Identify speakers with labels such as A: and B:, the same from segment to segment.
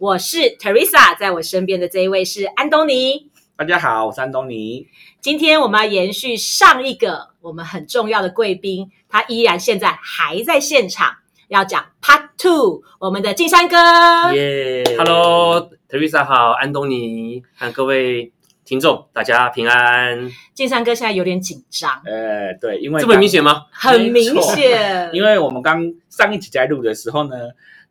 A: 我是 Teresa，在我身边的这一位是安东尼。
B: 大家好，我是安东尼。
A: 今天我们要延续上一个我们很重要的贵宾，他依然现在还在现场，要讲 Part Two，我们的金山哥。
C: 耶、h e l l o Teresa 好，安东尼和各位听众，大家平安。
A: 金山哥现在有点紧张，
B: 呃，对，因为
C: 这么明显吗？
A: 很明显，
B: 因为我们刚上一集在录的时候呢，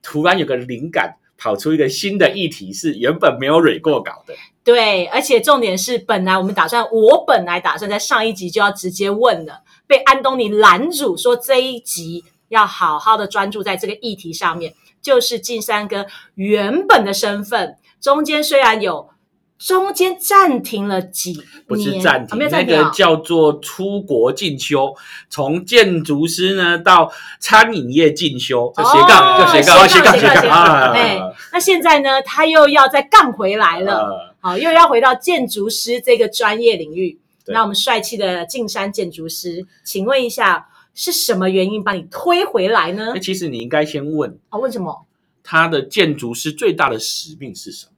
B: 突然有个灵感，跑出一个新的议题，是原本没有蕊过稿的。
A: 对，而且重点是，本来我们打算，我本来打算在上一集就要直接问了，被安东尼拦住，说这一集要好好的专注在这个议题上面，就是金山哥原本的身份，中间虽然有中间暂停了几年，
B: 不是暂停，那
A: 暂停啊
B: 个叫做出国进修，从建筑师呢到餐饮业进修，
C: 就斜杠
A: 哦
C: 就斜杠
A: 斜杠
C: 斜杠
A: 斜杠
B: 啊
A: 哎，那现在呢，他又要再杠回来了。
B: 呃
A: 好，又要回到建筑师这个专业领域。那我们帅气的进山建筑师，请问一下，是什么原因把你推回来呢
B: 那？其实你应该先问
A: 哦，为什么？
B: 他的建筑师最大的使命是什么？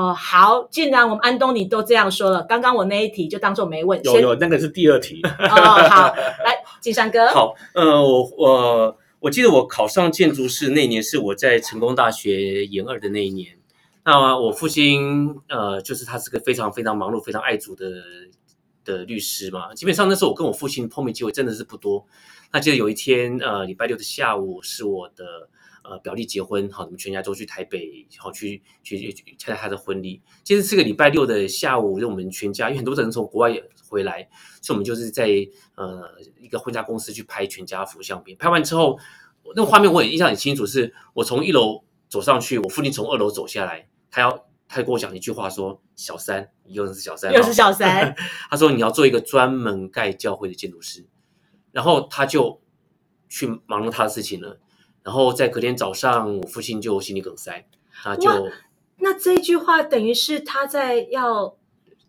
A: 哦，好，既然我们安东尼都这样说了，刚刚我那一题就当做没问。
B: 有有那个是第二题，
A: 哦，好，来，金山哥，
C: 好，呃，我我我记得我考上建筑师那年是我在成功大学研二的那一年。那我父亲呃，就是他是个非常非常忙碌、非常爱主的的律师嘛。基本上那时候我跟我父亲碰面机会真的是不多。那记得有一天呃，礼拜六的下午是我的呃表弟结婚，好，我们全家都去台北，好去去去去参加他的婚礼。其实是个礼拜六的下午，就我们全家，因为很多人从国外回来，所以我们就是在呃一个婚纱公司去拍全家福相片。拍完之后，那个画面我也印象很清楚，是我从一楼走上去，我父亲从二楼走下来，他要他跟我讲一句话说：“小三，你又是小三，
A: 又是小三，
C: 他说你要做一个专门盖教会的建筑师，然后他就去忙了他的事情了。然后在隔天早上，我父亲就心肌梗塞，他就
A: 哇那这句话等于是他在要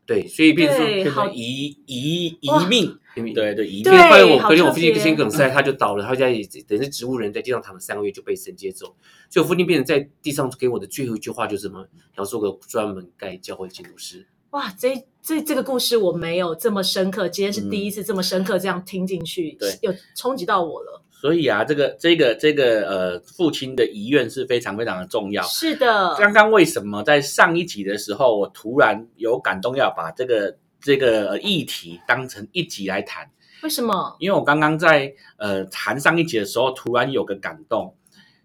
C: 对，所以变成
A: 对好
C: 变成
B: 遗遗遗命，
C: 对
B: 对对遗
A: 对
B: 命
C: 后来我隔天我父亲心肌梗塞，他就倒了，他在等于是植物人在地上躺了三个月就被神接走，所以我父亲变成在地上给我的最后一句话就是什么？要做个专门盖教会的建筑师。
A: 哇，这这这个故事我没有这么深刻，今天是第一次这么深刻这样听进去，
B: 对
A: 有冲击到我了。
B: 所以啊，这个这个这个呃，父亲的遗愿是非常非常的重要。
A: 是的，
B: 刚刚为什么在上一集的时候，我突然有感动要把这个这个呃议题当成一集来谈？
A: 为什么？
B: 因为我刚刚在呃谈上一集的时候，突然有个感动，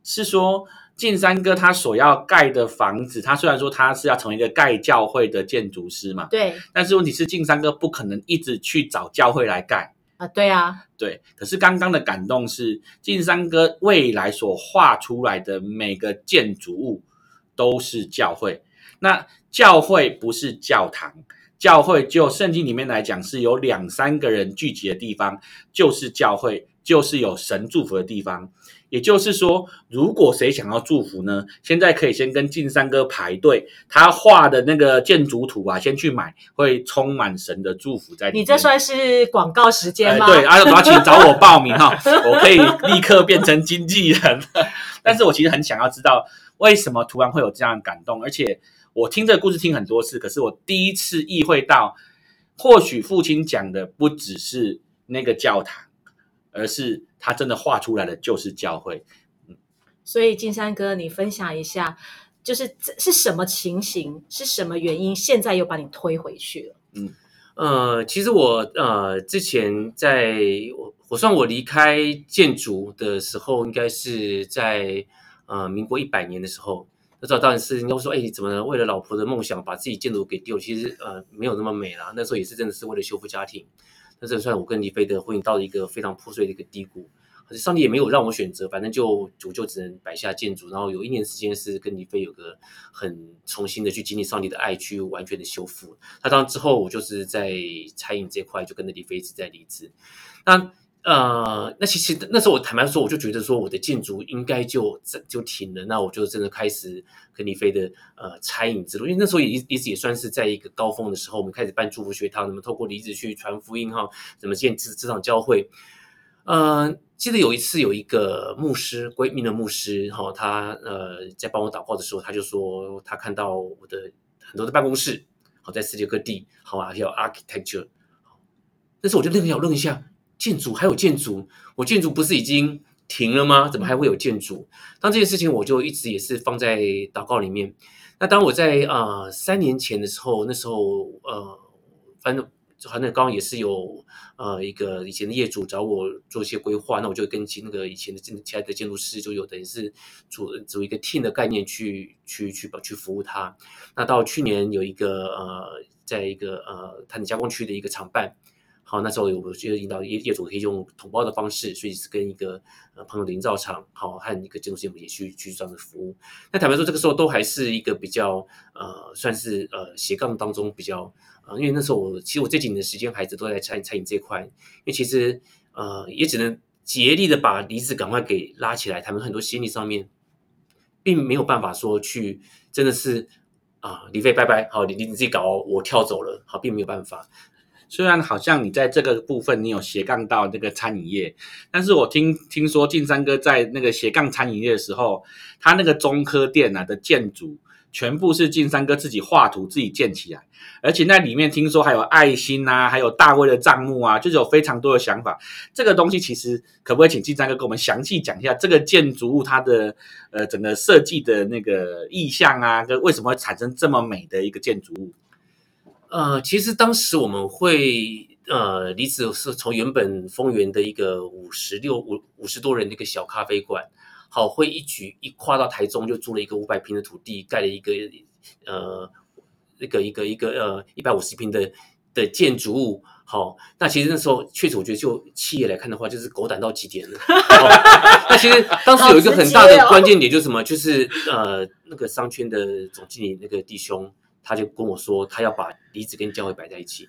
B: 是说晋三哥他所要盖的房子，他虽然说他是要成为一个盖教会的建筑师嘛，
A: 对
B: 但是问题是晋三哥不可能一直去找教会来盖。
A: 啊，对啊，
B: 对，可是刚刚的感动是晋三哥未来所画出来的每个建筑物都是教会。那教会不是教堂，教会就圣经里面来讲是有两三个人聚集的地方，就是教会，就是有神祝福的地方。也就是说，如果谁想要祝福呢，现在可以先跟晋三哥排队，他画的那个建筑图啊，先去买，会充满神的祝福在里面。
A: 你这算是广告时间吗？
B: 哎对，阿要请找我报名哈，我可以立刻变成经纪人。但是我其实很想要知道，为什么突然会有这样的感动？而且我听这个故事听很多次，可是我第一次意会到，或许父亲讲的不只是那个教堂，而是他真的画出来的就是教会。
A: 所以金山哥，你分享一下，就是这是什么情形，是什么原因，现在又把你推回去了？
C: 嗯呃，其实我呃之前在我我算我离开建筑的时候，应该是在呃民国一百年的时候。那时候当然是人家会说，哎，怎么为了老婆的梦想把自己建筑给丢？其实呃没有那么美啦。那时候也是真的是为了修复家庭。那这算我跟李飞的婚姻到了一个非常破碎的一个低谷。上帝也没有让我选择，反正就我就只能摆下建筑，然后有一年时间是跟李飞有个很重新的去经历上帝的爱，去完全的修复。那当之后我就是在餐饮这块就跟着李飞一直在离职。那呃，那其实那时候我坦白说，我就觉得说我的建筑应该就就停了，那我就真的开始跟李飞的呃餐饮之路，因为那时候也一直也算是在一个高峰的时候，我们开始办祝福学堂，怎么透过离子去传福音哈，怎么建这这场教会。呃，记得有一次有一个牧师，闺蜜的牧师，哈，他呃在帮我祷告的时候，他就说他看到我的很多的办公室，好在世界各地，好啊，有 architecture，但是我就愣一下，愣一下，建筑还有建筑，我建筑不是已经停了吗？怎么还会有建筑？当这件事情我就一直也是放在祷告里面。那当我在啊三年前的时候，那时候呃，反正。就好像刚刚也是有呃一个以前的业主找我做一些规划，那我就跟其那个以前的建其他的建筑师就有等于是组组一个 team 的概念去去去去服务他。那到去年有一个呃，在一个呃碳加工区的一个厂办。好，那时候我就引导业业主可以用统包的方式，所以是跟一个呃朋友的营造厂，好和一个建筑师也去去这样的服务。那坦白说，这个时候都还是一个比较呃，算是呃斜杠当中比较呃，因为那时候我其实我这几年的时间，孩子都在餐餐饮这块，因为其实呃也只能竭力的把离子赶快给拉起来。他们很多心理上面，并没有办法说去真的是啊李飞拜拜，好你你自己搞，我跳走了，好，并没有办法。
B: 虽然好像你在这个部分你有斜杠到那个餐饮业，但是我听听说晋三哥在那个斜杠餐饮业的时候，他那个中科店啊的建筑全部是晋三哥自己画图自己建起来，而且那里面听说还有爱心啊，还有大卫的账目啊，就是有非常多的想法。这个东西其实可不可以请晋三哥给我们详细讲一下这个建筑物它的呃整个设计的那个意向啊，跟为什么会产生这么美的一个建筑物？
C: 呃，其实当时我们会呃，离子是从原本丰原的一个五十六五五十多人的一个小咖啡馆，好，会一举一跨到台中，就租了一个五百平的土地，盖了一个呃，一个一个一个呃一百五十平的的建筑物。好，那其实那时候确实，我觉得就企业来看的话，就是狗胆到极点了。那其实当时有一个很大的关键点，就是什么？就是呃，那个商圈的总经理那个弟兄。他就跟我说，他要把离子跟教会摆在一起。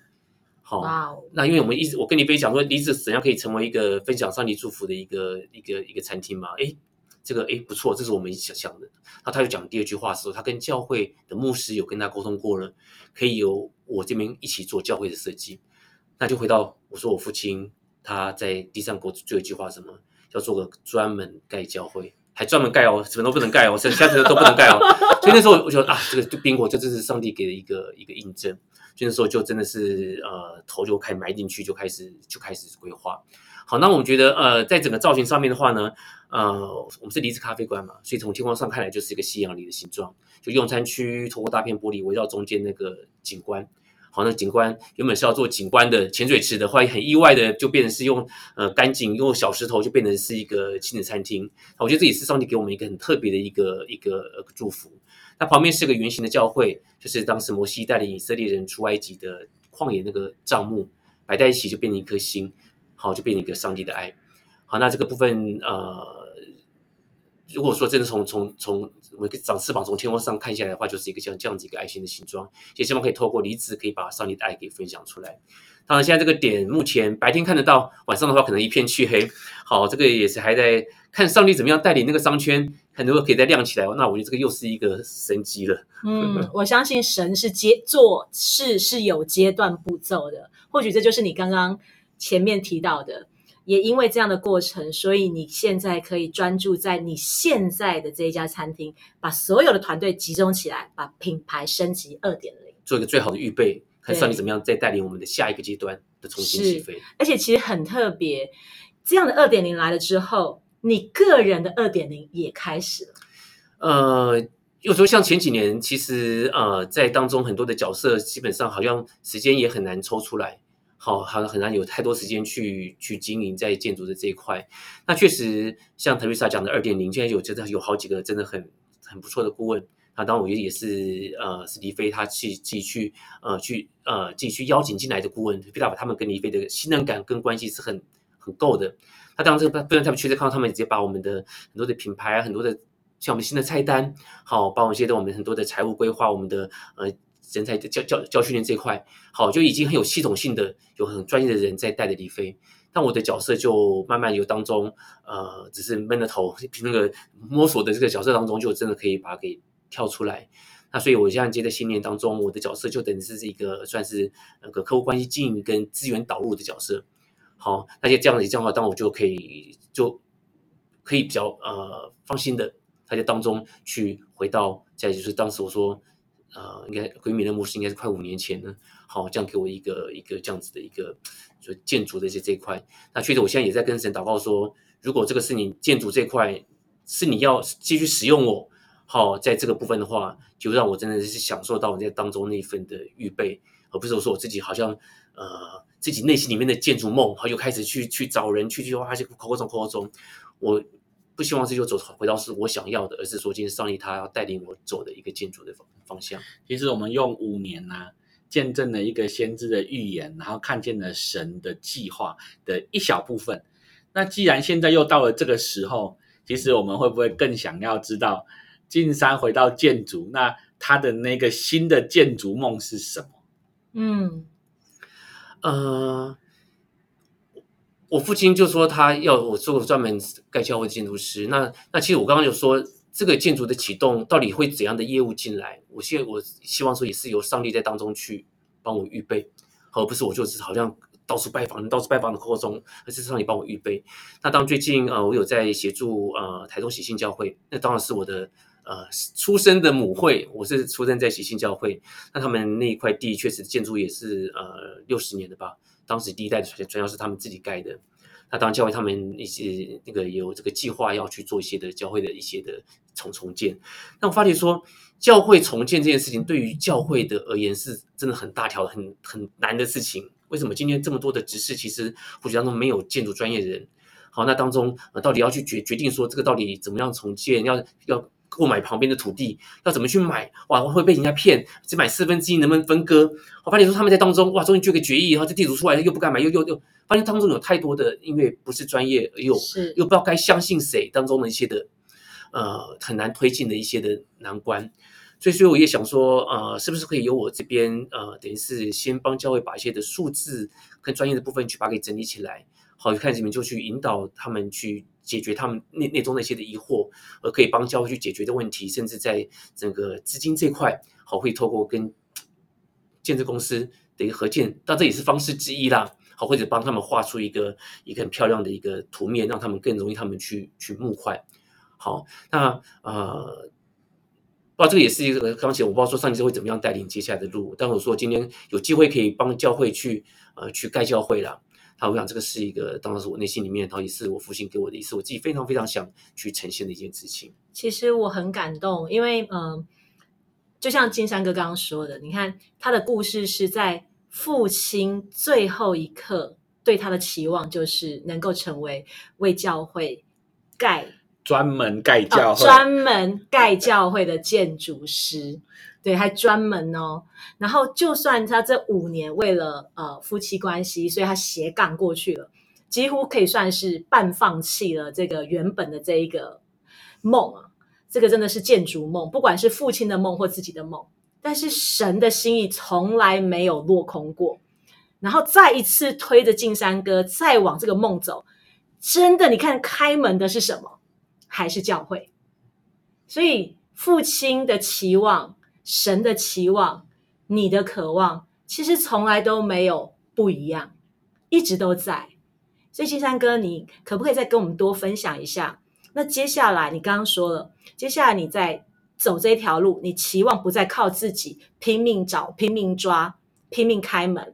C: 好，那因为我们一直我跟你分享说，离子怎样可以成为一个分享上帝祝福的一个一个一个餐厅嘛？诶，这个诶不错，这是我们想想的。那他就讲第二句话时候，他跟教会的牧师有跟他沟通过了，可以由我这边一起做教会的设计。那就回到我说我父亲他在地上给我最后一句话什么？要做个专门盖教会。还专门盖哦，什么都不能盖哦，剩下的都不能盖哦。所以那时候我觉得啊，这个就宾果，这真是上帝给的一个一个印证。所以那时候就真的是呃，头就开埋进去，就开始就开始规划。好，那我们觉得呃，在整个造型上面的话呢，呃，我们是离子咖啡馆嘛，所以从天空上看来就是一个西洋梨的形状，就用餐区透过大片玻璃围绕中间那个景观。好，那景观原本是要做景观的潜水池的，后来很意外的就变成是用呃干净用小石头就变成是一个亲子餐厅。我觉得这也是上帝给我们一个很特别的一个一个祝福。那旁边是个圆形的教会，就是当时摩西带领以色列人出埃及的旷野那个帐幕摆在一起就变成一颗心，好就变成一个上帝的爱。好，那这个部分呃。如果说真的从从从我们长翅膀从天空上看下来的话，就是一个像这样子一个爱心的形状，也希望可以透过离子可以把上帝的爱给分享出来。当然，现在这个点目前白天看得到，晚上的话可能一片黢黑。好，这个也是还在看上帝怎么样带领那个商圈，很多可以再亮起来。那我觉得这个又是一个神机了。
A: 嗯，我相信神是阶做事是有阶段步骤的，或许这就是你刚刚前面提到的。也因为这样的过程，所以你现在可以专注在你现在的这一家餐厅，把所有的团队集中起来，把品牌升级二点零，
C: 做一个最好的预备，看算你怎么样再带领我们的下一个阶段的重新起飞。
A: 而且其实很特别，这样的二点零来了之后，你个人的二点零也开始了。
C: 呃，有时候像前几年，其实呃，在当中很多的角色，基本上好像时间也很难抽出来。好，好像很难有太多时间去去经营在建筑的这一块。那确实，像特瑞莎讲的二点零，现在有真的有好几个真的很很不错的顾问。那当然，我觉得也是呃，是李飞他去自己去呃去呃自己去邀请进来的顾问，菲达把他们跟李飞的信任感跟关系是很很够的。那当然这个不能他们确实看到他们直接把我们的很多的品牌，很多的像我们新的菜单，好，把我们现在我们很多的财务规划，我们的呃人才的教教教训练这一块，好，就已经很有系统性的，有很专业的人在带着李飞。但我的角色就慢慢由当中，呃，只是闷着头，那个摸索的这个角色当中，就真的可以把它给跳出来。那所以，我现在接在训练当中，我的角色就等于是一个算是那个客户关系经营跟资源导入的角色。好，那就这样子这样的话，当我就可以就可以比较呃放心的，他就当中去回到再就是当时我说呃，应该回民的模式应该是快五年前呢。好，这样给我一个一个这样子的一个就建筑的这这一块。那确实，我现在也在跟神祷告说，如果这个是你建筑这块是你要继续使用我。好，在这个部分的话，就让我真的是享受到我在当中那一份的预备，而不是我说我自己好像呃自己内心里面的建筑梦，好又开始去去找人去去挖些口口中口口中，我不希望这就走回到是我想要的，而是说今天上帝他要带领我走的一个建筑的方方向。
B: 其实我们用五年呐，见证了一个先知的预言，然后看见了神的计划的一小部分。那既然现在又到了这个时候，其实我们会不会更想要知道？进山回到建筑，那他的那个新的建筑梦是什么？
A: 嗯，
C: 呃，我父亲就说他要我做个专门盖教会建筑师。那那其实我刚刚就说，这个建筑的启动到底会怎样的业务进来？我现在我希望说也是由上帝在当中去帮我预备，而不是我就是好像到处拜访，到处拜访的过程中，而是上帝帮我预备。那当最近呃，我有在协助呃台中喜信教会，那当然是我的。呃，出生的母会，我是出生在喜信教会。那他们那一块地确实建筑也是呃六十年的吧。当时第一代的传传教是他们自己盖的。那当然教会他们一些那个有这个计划要去做一些的教会的一些的重重建。那我发觉说，教会重建这件事情对于教会的而言是真的很大条、很很难的事情。为什么今天这么多的执事其实或许当中没有建筑专业人？好，那当中到底要去决决定说这个到底怎么样重建？要要。购买旁边的土地要怎么去买？哇，会被人家骗，只买四分之一能不能分割？我发现说他们在当中，哇，终于决个决议，然后这地主出来又不敢买，又又又发现当中有太多的，因为不是专业，又又不知道该相信谁当中的一些的，呃，很难推进的一些的难关。所以，所以我也想说，呃，是不是可以由我这边，呃，等于是先帮教会把一些的数字跟专业的部分去把它给整理起来，好，看你们就去引导他们去。解决他们内内中那些的疑惑，而可以帮教会去解决的问题，甚至在整个资金这块，好会透过跟建设公司的一个合建，但这也是方式之一啦。好，或者帮他们画出一个一个很漂亮的一个图面，让他们更容易他们去去募款。好，那呃，不知道这个也是一个刚才我不知道说上级会怎么样带领接下来的路，但我说今天有机会可以帮教会去呃去盖教会了。好我想这个是一个，当然是我内心里面，然后也是我父亲给我的，一次我自己非常非常想去呈现的一件事情。
A: 其实我很感动，因为嗯，就像金山哥刚刚说的，你看他的故事是在父亲最后一刻对他的期望，就是能够成为为教会盖
B: 专门盖教会、
A: 专门盖教会的建筑师。对，还专门哦。然后，就算他这五年为了呃夫妻关系，所以他斜杠过去了，几乎可以算是半放弃了这个原本的这一个梦啊。这个真的是建筑梦，不管是父亲的梦或自己的梦。但是神的心意从来没有落空过。然后再一次推着进山哥再往这个梦走，真的，你看开门的是什么？还是教会。所以父亲的期望。神的期望，你的渴望，其实从来都没有不一样，一直都在。所以金山哥，你可不可以再跟我们多分享一下？那接下来你刚刚说了，接下来你在走这条路，你期望不再靠自己拼命找、拼命抓、拼命开门，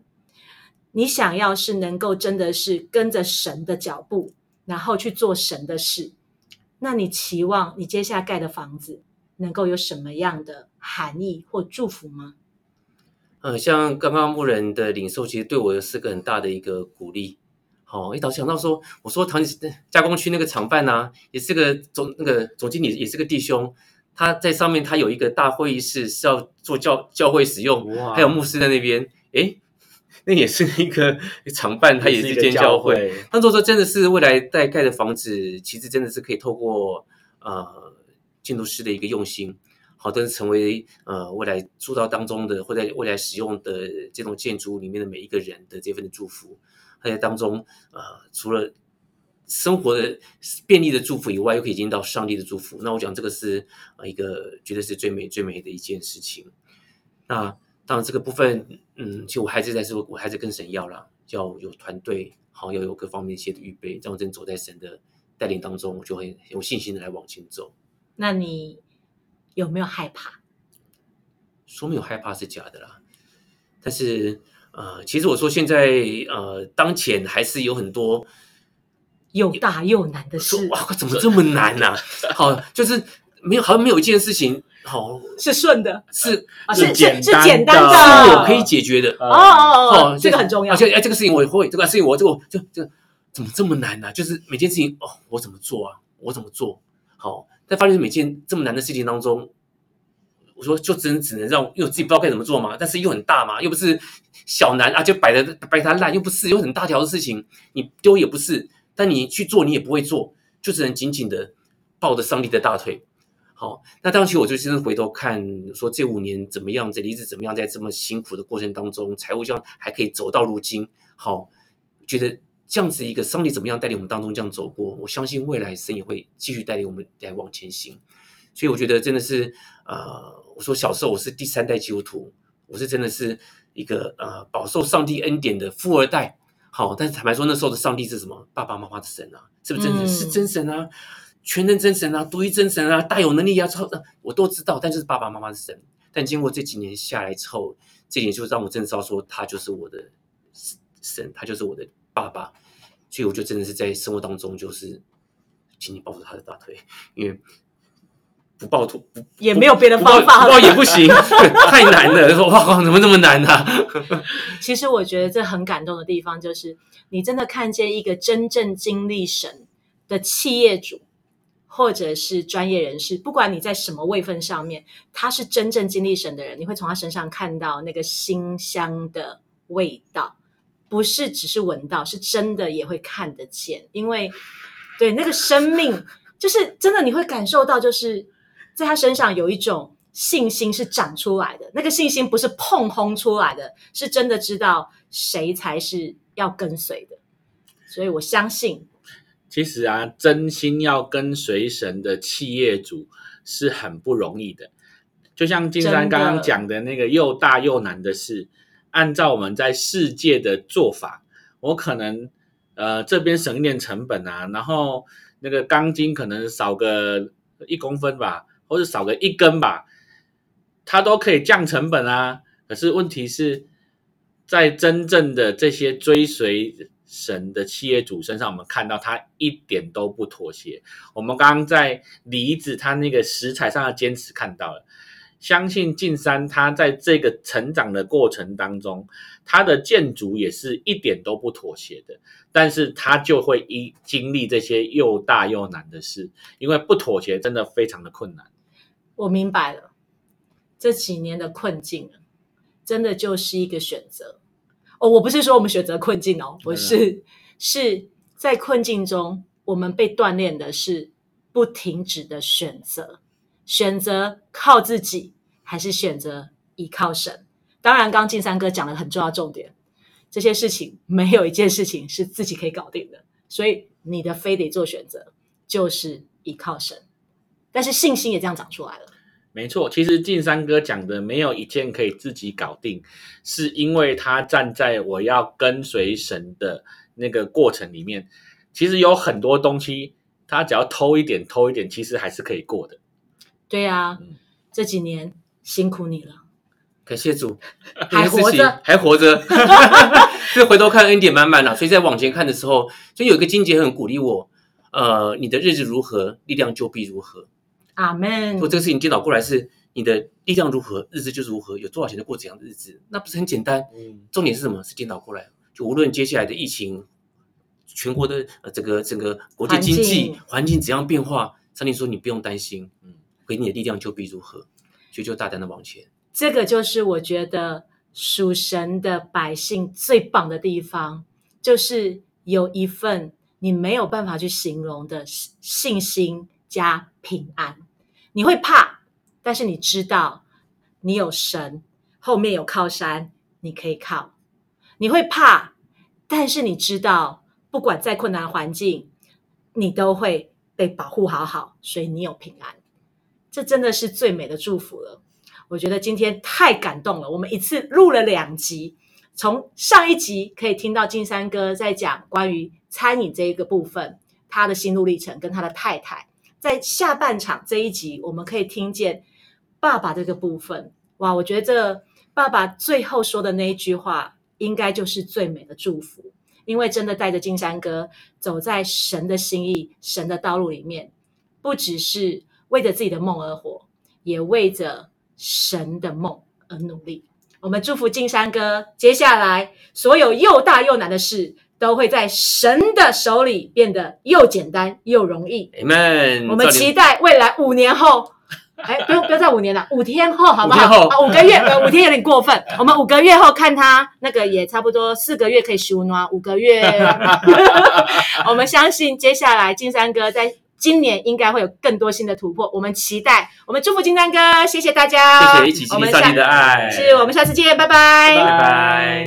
A: 你想要是能够真的是跟着神的脚步，然后去做神的事。那你期望你接下来盖的房子？能够有什么样的含义或祝福吗？
C: 呃，像刚刚牧人的领受，其实对我是个很大的一个鼓励。好，一早想到说，我说唐加工区那个厂办呢，也是个总那个总经理，也是个弟兄，他在上面他有一个大会议室是要做教教会使用，还有牧师在那边。诶，那也是一个常办，它也是一间
B: 教
C: 教会。，那如果说真的是未来在盖的房子，其实真的是可以透过呃建筑师的一个用心，好，但是成为呃未来住到当中的或在未来使用的这种建筑里面的每一个人的这份的祝福，而且当中呃除了生活的便利的祝福以外，又可以见到上帝的祝福。那我讲这个是呃一个绝对是最美最美的一件事情。那当然这个部分，嗯，其实我还是在说，我还是跟神要啦，要有团队，好要有各方面一些的预备，这样真走在神的带领当中，我就会有信心的来往前走。
A: 那你有没有害怕？
C: 说没有害怕是假的啦，但是呃，其实我说现在呃，当前还是有很多
A: 又大又难的事
C: 哇，怎么这么难呢、好，就是没有好像没有一件事情好
A: 是顺的
C: 是
A: 啊，
B: 是
A: 是是是
B: 简单的
A: 的，
C: 是我可以解决的。
A: 哦哦哦这个很重要
C: 而。且哎，这个事情我也会，这个事情我这个就就怎么这么难呢、就是每件事情哦，我怎么做啊？我怎么做？好，但发现每件这么难的事情当中，我说就只能只能让，因为我自己不知道该怎么做嘛，但是又很大嘛，又不是小难啊，就摆的摆它烂，又不是有很大条的事情，你丢也不是，但你去做你也不会做，就只能紧紧的抱着上帝的大腿。好，那当时我就真的回头看，说这五年怎么样，这离子怎么样，在这么辛苦的过程当中，财务上还可以走到如今，好，觉得这样子一个上帝怎么样带领我们当中这样走过，我相信未来神也会继续带领我们来往前行。所以我觉得真的是，呃，我说小时候我是第三代基督徒，我是真的是一个呃饱受上帝恩典的富二代。好，但是坦白说，那时候的上帝是什么？爸爸妈妈的神啊，是不是真神？
A: 嗯
C: 是真神啊，全能真神啊，独一真神啊，大有能力啊，超我都知道，但就是爸爸妈妈是神。但经过这几年下来之后，这点就让我真的知道说，他就是我的神，他就是我的爸爸。所以我就真的是在生活当中，就是紧紧抱住他的大腿，因为不抱住不
A: 也没有别的方法
C: 不抱也不行，太难了。说哇，怎么这么难啊？
A: 其实我觉得这很感动的地方，就是你真的看见一个真正经历神的企业主，或者是专业人士，不管你在什么位分上面，他是真正经历神的人，你会从他身上看到那个馨香的味道，不是只是闻到，是真的也会看得见，因为对那个生命，就是真的你会感受到，就是在他身上有一种信心是长出来的，那个信心不是碰轰出来的，是真的知道谁才是要跟随的。所以我相信，
B: 其实啊，真心要跟随神的企业主是很不容易的。就像金山刚刚讲的那个又大又难的事，按照我们在世界的做法，我可能呃这边省一点成本啊，然后那个钢筋可能少个一公分吧，或者少个一根吧，它都可以降成本啊。可是问题是在真正的这些追随神的企业主身上，我们看到他一点都不妥协。我们刚刚在梨子他那个食材上的坚持看到了，相信进山他在这个成长的过程当中，他的建筑也是一点都不妥协的。但是他就会一经历这些又大又难的事，因为不妥协真的非常的困难。
A: 我明白了，这几年的困境真的就是一个选择。哦，我不是说我们选择困境哦，不是，是在困境中，我们被锻炼的是不停止的选择，选择靠自己，还是选择依靠神。当然，刚进三哥讲了很重要重点，这些事情没有一件事情是自己可以搞定的，所以你的非得做选择，就是依靠神。但是信心也这样长出来了。
B: 没错，其实晋三哥讲的没有一件可以自己搞定，是因为他站在我要跟随神的那个过程里面，其实有很多东西，他只要偷一点偷一点，其实还是可以过的。
A: 对呀、
B: 嗯
A: 这几年辛苦你了，
C: 感谢主，
A: 还活着
C: 还活着，就回头看恩典满满了。所以在往前看的时候，就有一个经节很鼓励我，呃，你的日子如何，力量就必如何。
A: 阿门
C: 如果。这个事情颠倒过来是你的力量如何，日子就是如何，有多少钱就过怎样的日子，那不是很简单？
B: 嗯，
C: 重点是什么？是颠倒过来。就无论接下来的疫情，全国的呃整个整个国际经济
A: 环境
C: 环境怎样变化，上帝说你不用担心，
B: 嗯
C: 嗯，给你的力量就必如何，所以就大胆的往前。
A: 这个就是我觉得属神的百姓最棒的地方，就是有一份你没有办法去形容的信心加平安。你会怕，但是你知道你有神，后面有靠山，你可以靠。你会怕，但是你知道，不管再困难环境，你都会被保护好好，所以你有平安。这真的是最美的祝福了。我觉得今天太感动了。我们一次录了两集，从上一集可以听到金山哥在讲关于餐饮这一个部分，他的心路历程跟他的太太。在下半场这一集，我们可以听见爸爸这个部分。哇，我觉得这爸爸最后说的那一句话，应该就是最美的祝福，因为真的带着金山哥走在神的心意、神的道路里面，不只是为着自己的梦而活，也为着。神的梦而努力，我们祝福金山哥。接下来，所有又大又难的事，都会在神的手里变得又简单又容易。
C: Amen。
A: 我们期待未来五年后，哎，不用不要再五年了，五天后好不
C: 好？
A: 五个月，五天有点过分。我们五个月后看他那个也差不多四个月可以修暖，五个月，我们相信接下来金山哥在。今年应该会有更多新的突破，我们期待，我们祝福金丹哥，谢谢大
C: 家，谢谢一起经历上帝的爱，
A: 是我们下次见，拜拜，
C: 拜拜。